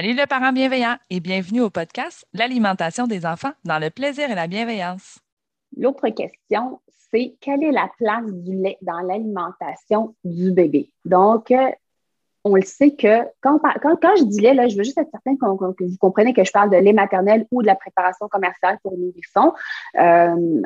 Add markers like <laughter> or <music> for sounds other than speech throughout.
Salut le parent bienveillant et bienvenue au podcast L'alimentation des enfants dans le plaisir et la bienveillance. L'autre question, c'est quelle est la place du lait dans l'alimentation du bébé? Donc, euh, on le sait que quand, quand, je dis lait, là, je veux juste être certaine que vous comprenez que je parle de lait maternel ou de la préparation commerciale pour nourrissons. Euh,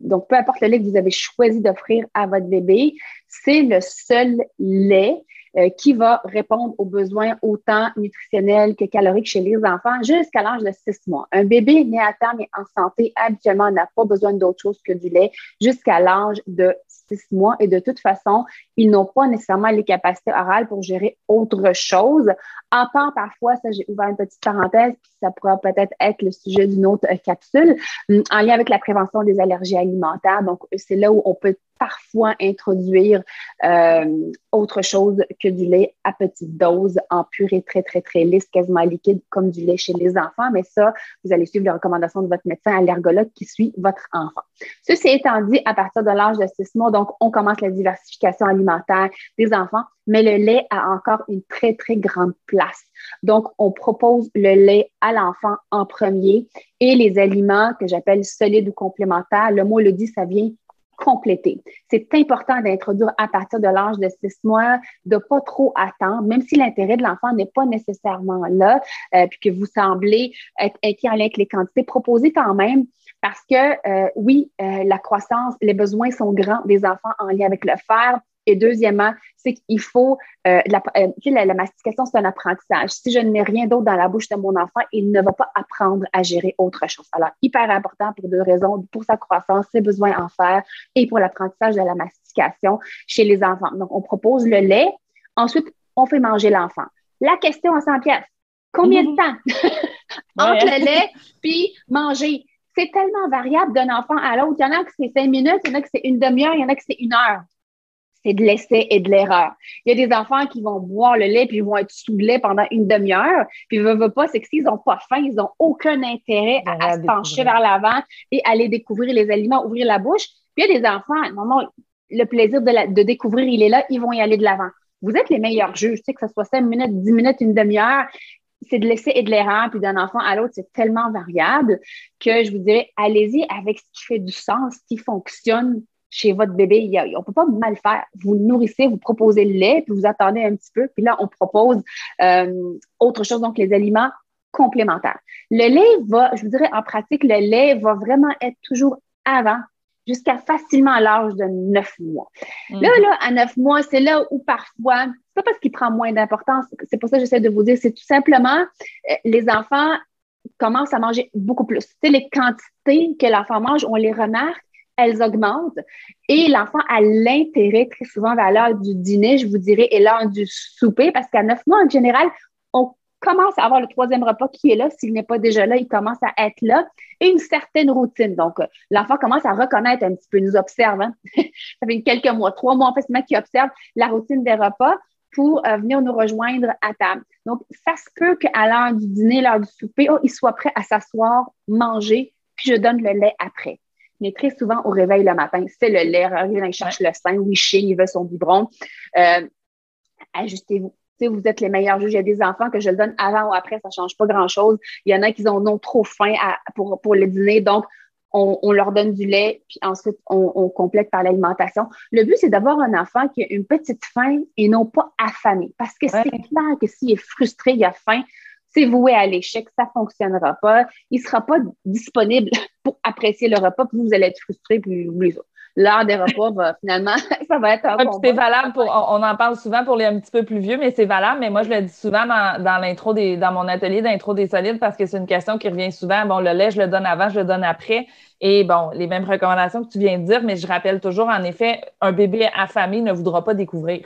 donc, peu importe le lait que vous avez choisi d'offrir à votre bébé, c'est le seul lait euh, qui va répondre aux besoins autant nutritionnels que caloriques chez les enfants jusqu'à l'âge de six mois. Un bébé né à terme et en santé, habituellement, n'a pas besoin d'autre chose que du lait jusqu'à l'âge de six mois. Et de toute façon, ils n'ont pas nécessairement les capacités orales pour gérer autre chose. En part, parfois, ça, j'ai ouvert une petite parenthèse, puis ça pourra peut-être être le sujet d'une autre euh, capsule, hum, en lien avec la prévention des allergies alimentaires. Donc, c'est là où on peut parfois introduire euh, autre chose que du lait à petite dose en purée très, très, très lisse, quasiment liquide, comme du lait chez les enfants. Mais ça, vous allez suivre les recommandations de votre médecin allergologue qui suit votre enfant. Ceci étant dit, à partir de l'âge de six mois, donc, on commence la diversification alimentaire des enfants, mais le lait a encore une très, très grande place. Donc, on propose le lait à l'enfant en premier et les aliments que j'appelle solides ou complémentaires. Le mot le dit, ça vient compléter. C'est important d'introduire à partir de l'âge de six mois, de pas trop attendre, même si l'intérêt de l'enfant n'est pas nécessairement là, euh, puis que vous semblez être inquiet en lien avec les quantités, proposez quand même parce que euh, oui, euh, la croissance, les besoins sont grands des enfants en lien avec le fer, et deuxièmement, c'est qu'il faut, euh, la, euh, la, mastication, c'est un apprentissage. Si je ne mets rien d'autre dans la bouche de mon enfant, il ne va pas apprendre à gérer autre chose. Alors, hyper important pour deux raisons, pour sa croissance, ses besoins en fer et pour l'apprentissage de la mastication chez les enfants. Donc, on propose le lait. Ensuite, on fait manger l'enfant. La question à 100 pièces, combien de mhm. temps? <laughs> Entre le lait puis manger? C'est tellement variable d'un enfant à l'autre. Il y en a que c'est cinq minutes, il y en a que c'est une demi-heure, il y en a que c'est une heure c'est de l'essai et de l'erreur. Il y a des enfants qui vont boire le lait puis ils vont être sous le lait pendant une demi-heure. Puis ne veulent pas, c'est que s'ils n'ont pas faim, ils n'ont aucun intérêt à, se pencher vers l'avant et aller découvrir les aliments, ouvrir la bouche. Puis il y a des enfants, non, non, le plaisir de, de découvrir, il est là, ils vont y aller de l'avant. Vous êtes les meilleurs juges, tu sais, que ce soit 5 minutes, 10 minutes, une demi-heure, c'est de l'essai et de l'erreur, puis d'un enfant à l'autre, c'est tellement variable que je vous dirais, allez-y avec ce qui fait du sens, ce qui fonctionne chez votre bébé, on ne peut pas mal faire. Vous le nourrissez, vous proposez le lait, puis vous attendez un petit peu, puis là, on propose euh, autre chose, donc les aliments complémentaires. Le lait va, je vous dirais en pratique, le lait va vraiment être toujours avant, jusqu'à facilement l'âge de neuf mois. Là, mhm. là, à neuf mois, c'est là où parfois, c'est pas parce qu'il prend moins d'importance, c'est pour ça que j'essaie de vous dire, c'est tout simplement, euh, les enfants commencent à manger beaucoup plus. Tu les quantités que l'enfant mange, on les remarque, elles augmentent et l'enfant a l'intérêt très souvent vers l'heure du dîner, je vous dirais, et l'heure du souper, parce qu'à neuf mois, en général, on commence à avoir le troisième repas qui est là. S'il n'est pas déjà là, il commence à être là. Et une certaine routine. Donc, l'enfant commence à reconnaître un petit peu, nous observe. Hein. <laughs> Ça fait quelques mois, trois mois en fait, qui observe la routine des repas pour euh, venir nous rejoindre à table. Donc, ça se peut qu'à l'heure du dîner, l'heure du souper, oh, il soit prêt à s'asseoir, manger, puis je donne le lait après mais très souvent au réveil le matin, c'est le lait. Il cherche le sein, wishing, il veut son biberon. Euh, ajustez-vous. vous êtes les meilleurs juges. Il y a des enfants que je le donne avant ou après, ça ne change pas grand-chose. Il y en a qui ont non trop faim pour, pour le dîner. Donc, on, leur donne du lait, puis ensuite, on, complète par l'alimentation. Le but, c'est d'avoir un enfant qui a une petite faim et non pas affamé. Parce que c'est clair que s'il est frustré, il a faim, c'est voué à l'échec, ça ne fonctionnera pas. Il ne sera pas disponible pour apprécier le repas, puis vous allez être frustré, puis les autres l'heure des repas, <laughs> finalement, ça va être un ouais, C'est valable pour, on, en parle souvent pour les un petit peu plus vieux, mais c'est valable. Mais moi, je le dis souvent dans, dans l'intro des, dans mon atelier d'intro des solides parce que c'est une question qui revient souvent. Bon, le lait, je le donne avant, je le donne après. Et bon, les mêmes recommandations que tu viens de dire, mais je rappelle toujours, en effet, un bébé affamé ne voudra pas découvrir.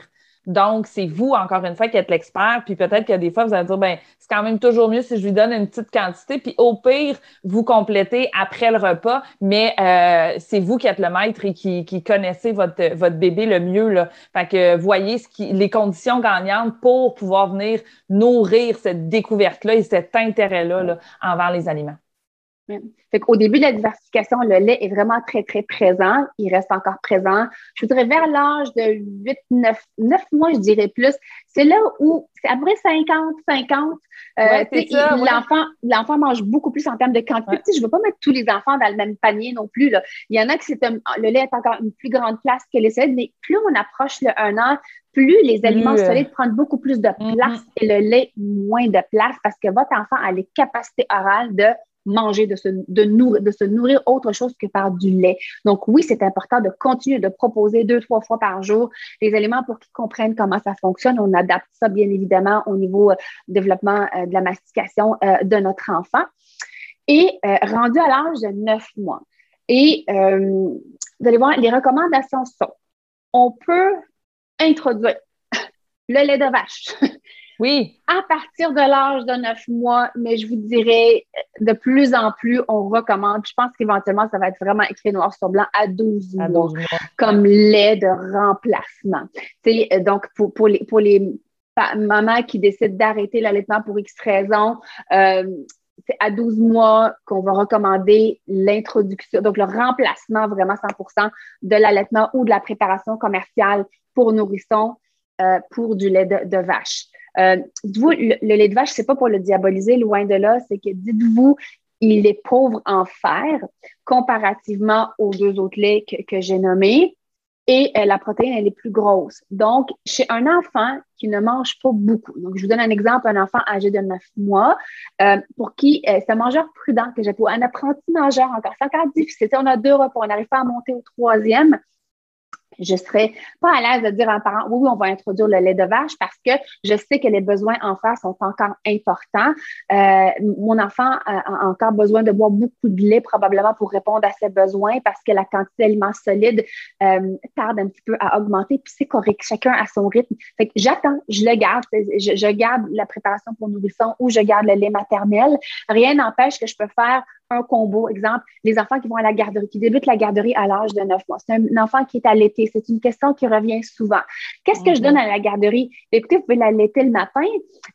Donc, c'est vous, encore une fois, qui êtes l'expert. Puis peut-être que des fois, vous allez dire, ben, c'est quand même toujours mieux si je lui donne une petite quantité. Puis au pire, vous complétez après le repas. Mais euh, c'est vous qui êtes le maître et qui, qui connaissez votre, votre bébé le mieux. Là. Fait que voyez ce qui, les conditions gagnantes pour pouvoir venir nourrir cette découverte-là et cet intérêt-là là, envers les aliments. Fait Au début de la diversification, le lait est vraiment très, très présent. Il reste encore présent. Je voudrais vers l'âge de 8, 9, 9 mois, je dirais plus. C'est là où c'est à peu près 50, 50. Euh, l'enfant, l'enfant mange beaucoup plus en termes de quantité. Je ne veux pas mettre tous les enfants dans le même panier non plus. Là. Il y en a qui le lait est encore une plus grande place que les solides, mais plus on approche le 1 an, plus les aliments euh, solides prennent beaucoup plus de mm-hmm. place et le lait moins de place parce que votre enfant a les capacités orales de manger, de se, de, nourrir, de se nourrir autre chose que par du lait. Donc oui, c'est important de continuer de proposer deux, trois fois par jour les aliments pour qu'ils comprennent comment ça fonctionne. On adapte ça bien évidemment au niveau euh, développement euh, de la mastication euh, de notre enfant. Et rendu à l'âge de neuf mois. Et vous allez voir, les recommandations sont, on peut introduire <laughs> le lait de vache, Oui. À partir de l'âge de 9 mois, mais je vous dirais, de plus en plus, on recommande. Je pense qu'éventuellement, ça va être vraiment écrit noir sur blanc à 12, mois, comme lait de remplacement. Euh, donc, pour, pour, les, pour les mamans qui décident d'arrêter l'allaitement pour X raisons, euh, c'est à 12 mois qu'on va recommander l'introduction, donc le remplacement vraiment 100% de l'allaitement ou de la préparation commerciale pour nourrissons euh, pour du lait de vache. Euh, dites-vous, le, lait de vache, c'est pas pour le diaboliser, loin de là, c'est que dites-vous, il est pauvre en fer comparativement aux deux autres laits que, j'ai nommés. Et euh, la protéine, elle est plus grosse. Donc, chez un enfant qui ne mange pas beaucoup, donc je vous donne un exemple, un enfant âgé de 9 mois, euh, pour qui c'est un mangeur prudent que j'ai pour un apprenti mangeur encore, c'est encore difficile. On a deux repas, on n'arrive pas à monter au troisième je serais pas à l'aise de dire à un parent, oui, oui, on va introduire le lait de vache parce que je sais que les besoins en fer sont encore importants. Euh, mon enfant a encore besoin de boire beaucoup de lait probablement pour répondre à ses besoins parce que la quantité d'aliments solides euh, tarde un petit peu à augmenter. Puis c'est correct, chacun à son rythme. Fait que j'attends, je le garde, je, je garde la préparation pour nourrisson ou je garde le lait maternel. Rien n'empêche que je peux faire un combo. Exemple, les enfants qui vont à la garderie, qui débutent la garderie à l'âge de 9 mois. C'est un enfant qui est allaité. C'est une question qui revient souvent. Qu'est-ce que je donne mhm. à la garderie? Écoutez, vous pouvez l'allaiter le matin,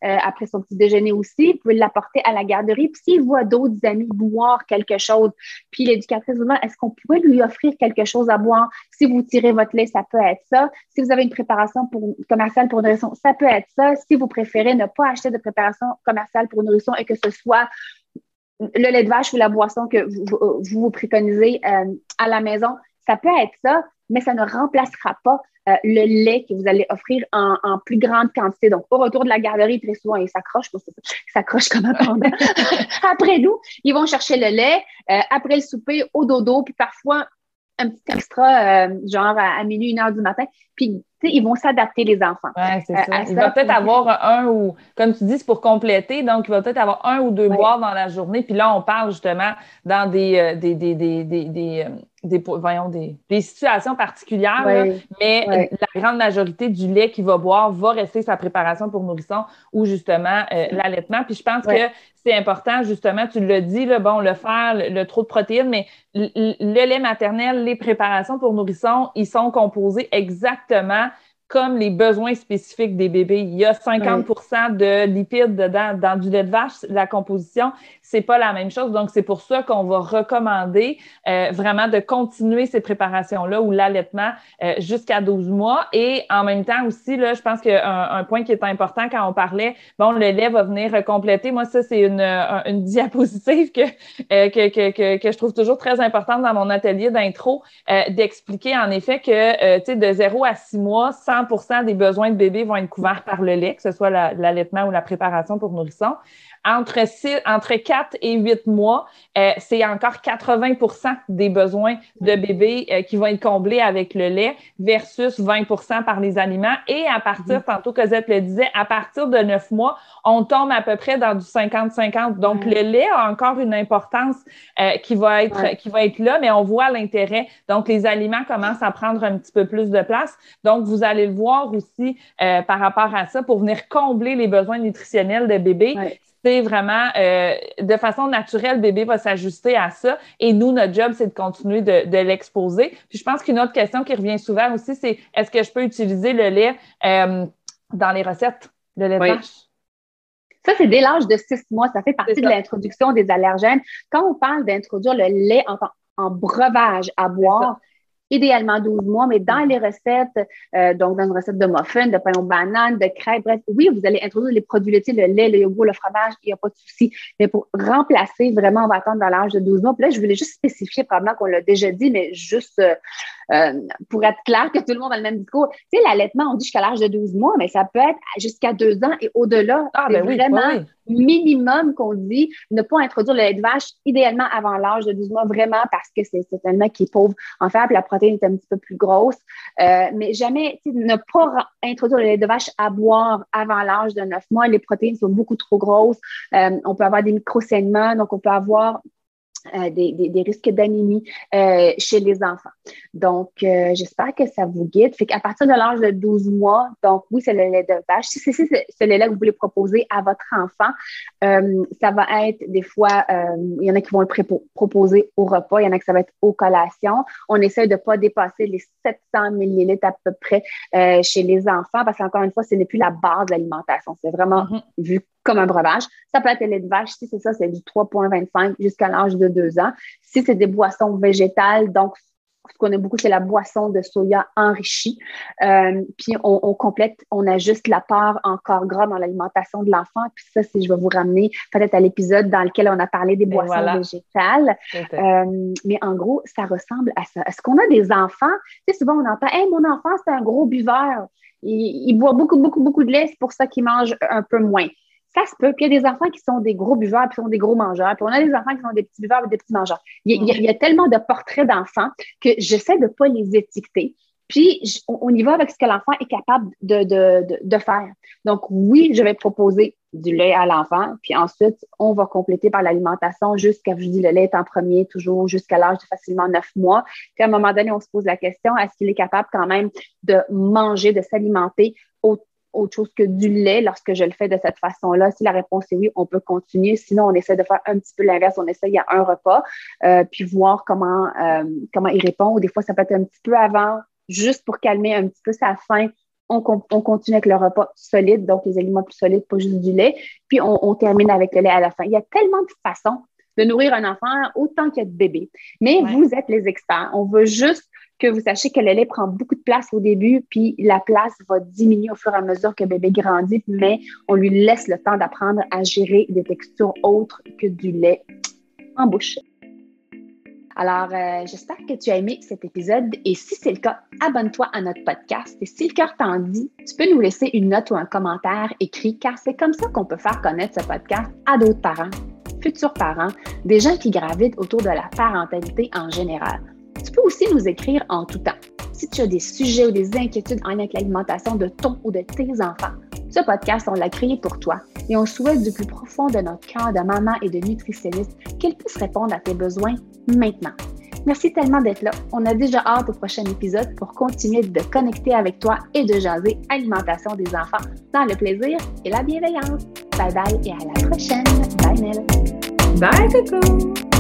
euh, après son petit déjeuner aussi. Vous pouvez l'apporter à la garderie. Puis s'il voit d'autres amis boire quelque chose, puis l'éducatrice vous demande, est-ce qu'on pourrait lui offrir quelque chose à boire? Si vous tirez votre lait, ça peut être ça. Si vous avez une préparation pour, commerciale pour nourrisson, ça peut être ça. Si vous préférez ne pas acheter de préparation commerciale pour nourrisson et que ce soit le lait de vache ou la boisson que vous vous, préconisez euh, à la maison, ça peut être ça, mais ça ne remplacera pas euh, le lait que vous allez offrir en, plus grande quantité. Donc, au retour de la garderie, très souvent, ils s'accrochent, ils s'accrochent comme un panda. <laughs> après nous, ils vont chercher le lait. Euh, après le souper, au dodo, puis parfois, un petit extra, genre à, minuit, une heure du matin. Puis, ils vont s'adapter, les enfants. Oui, c'est ça. Il va peut-être avoir un ou, comme tu dis, c'est pour compléter. Donc, il va peut-être avoir un ou deux boires dans la journée. Puis là, on parle justement dans des, des, des, des, des voyons, des, des situations particulières, mais la grande majorité du lait qu'il va boire va rester sa préparation pour nourrisson ou justement l'allaitement. Puis je pense que c'est important, justement, tu le dis, là, bon, le fer, le, trop de protéines, mais le, lait maternel, les préparations pour nourrisson, ils sont composés exactement comme les besoins spécifiques des bébés. Il y a 50% de lipides dedans, dans du lait de vache, la composition, c'est pas la même chose. Donc, c'est pour ça qu'on va recommander euh, vraiment de continuer ces préparations-là ou l'allaitement euh, jusqu'à 12 mois. Et en même temps aussi, là, je pense qu'un un point qui est important quand on parlait, bon, le lait va venir compléter. Moi, ça, c'est une, une <laughs> diapositive que, euh, que, que, que, je trouve toujours très importante dans mon atelier d'intro, d'expliquer en effet que, tu sais, de 0 à 6 mois, 100 des besoins de bébé vont être couverts par le lait, que ce soit l'allaitement ou la préparation pour nourrisson. Entre, entre 4 et 8 mois, euh, c'est encore 80% des besoins de bébé euh, qui vont être comblés avec le lait versus 20% par les aliments. Et à partir, mm-hmm. tantôt Cosette le disait, à partir de 9 mois, on tombe à peu près dans du 50-50. Donc, le lait a encore une importance euh, qui, va être, qui va être là, mais on voit l'intérêt. Donc, les aliments commencent à prendre un petit peu plus de place. Donc, vous allez le voir aussi par rapport à ça pour venir combler les besoins nutritionnels de bébé c'est vraiment euh, de façon naturelle, le bébé va s'ajuster à ça. Et nous, notre job, c'est de continuer de, l'exposer. Puis je pense qu'une autre question qui revient souvent aussi, c'est est-ce que je peux utiliser le lait euh, dans les recettes, de lait de vache? Ça, c'est dès l'âge de six mois. Ça fait partie de l'introduction des allergènes. Quand on parle d'introduire le lait en, en breuvage à boire, idéalement 12 mois, mais dans les recettes, euh, donc dans une recette de muffins, de pain aux bananes, de crêpes, bref, oui, vous allez introduire les produits laitiers, le lait, le yogourt, le fromage, il n'y a pas de souci. Mais pour remplacer, vraiment, on va attendre dans l'âge de 12 mois. Puis là, je voulais juste spécifier, probablement qu'on l'a déjà dit, mais juste euh, euh, pour être clair que tout le monde a le même discours. Tu sais, l'allaitement, on dit jusqu'à l'âge de 12 mois, mais ça peut être jusqu'à deux ans et au-delà. Ah, c'est ben vraiment minimum qu'on dit ne pas introduire le lait de vache idéalement avant l'âge de 12 mois, vraiment parce que c'est un qui est pauvre en fer, puis la protéine est un petit peu plus grosse. Euh, mais jamais, ne pas introduire le lait de vache à boire avant l'âge de 9 mois. Les protéines sont beaucoup trop grosses. Euh, on peut avoir des micro-saignements, donc on peut avoir euh, des, des, risques d'anémie euh, chez les enfants. Donc, euh, j'espère que ça vous guide. Fait qu'à partir de l'âge de 12 mois, donc oui, c'est le lait de vache. Si c'est ce lait-là que vous voulez proposer à votre enfant, ça va être des fois, il y en a qui vont le proposer au repas, il y en a qui ça va être aux collations. On essaie de ne pas dépasser les 700 millilitres à peu près chez les enfants parce qu'encore une fois, ce n'est plus la base de l'alimentation. C'est vraiment mm-hmm. vu comme un breuvage. Ça peut être le lait de vache. Si c'est ça, c'est du 3,25 jusqu'à l'âge de 2 ans. Si c'est des boissons végétales, donc ce qu'on aime beaucoup, c'est la boisson de soya enrichie. Euh, puis on, complète, on ajuste la part encore gras dans l'alimentation de l'enfant. Puis ça, si je vais vous ramener peut-être à l'épisode dans lequel on a parlé des boissons végétales. Euh, mais en gros, ça ressemble à ça. Est-ce qu'on a des enfants? Tu sais, souvent on entend Hey, mon enfant, c'est un gros buveur. Il, il, boit beaucoup, beaucoup, beaucoup de lait, c'est pour ça qu'il mange un peu moins ça se peut. Puis il y a des enfants qui sont des gros buveurs, puis sont des gros mangeurs. Puis on a des enfants qui sont des petits buveurs des petits mangeurs. Il y, a, tellement de portraits d'enfants que j'essaie de ne pas les étiqueter. Puis, on, y va avec ce que l'enfant est capable de, de, de, faire. Donc, oui, je vais proposer du lait à l'enfant, puis ensuite, on va compléter par l'alimentation jusqu'à, je dis, le lait est en premier, toujours jusqu'à l'âge de facilement neuf mois. Puis, à un moment donné, on se pose la question, est-ce qu'il est capable quand même de manger, de s'alimenter au autre chose que du lait lorsque je le fais de cette façon-là? Si la réponse est oui, on peut continuer. Sinon, on essaie de faire un petit peu l'inverse. On essaie, il y a un repas, euh, puis voir comment, euh, comment il répond. Ou des fois, ça peut être un petit peu avant, juste pour calmer un petit peu sa faim. On, on continue avec le repas solide, donc les aliments plus solides, pas juste du lait. Puis on, on termine avec le lait à la fin. Il y a tellement de façons de nourrir un enfant autant qu'il y a de bébés. Mais vous êtes les experts. On veut juste que vous sachiez que le lait prend beaucoup de place au début, puis la place va diminuer au fur et à mesure que bébé grandit, mais on lui laisse le temps d'apprendre à gérer des textures autres que du lait en bouche. Alors, euh, j'espère que tu as aimé cet épisode et si c'est le cas, abonne-toi à notre podcast et si le cœur t'en dit, tu peux nous laisser une note ou un commentaire écrit car c'est comme ça qu'on peut faire connaître ce podcast à d'autres parents, futurs parents, des gens qui gravitent autour de la parentalité en général. Tu peux aussi nous écrire en tout temps. Si tu as des sujets ou des inquiétudes en lien avec l'alimentation de ton ou de tes enfants, ce podcast, on l'a créé pour toi et on souhaite du plus profond de notre cœur de maman et de nutritionniste qu'elle puisse répondre à tes besoins maintenant. Merci tellement d'être là. On a déjà hâte au prochain épisode pour continuer de connecter avec toi et de jaser alimentation des enfants dans le plaisir et la bienveillance. Bye bye et à la prochaine. Bye Nell. Bye Coco.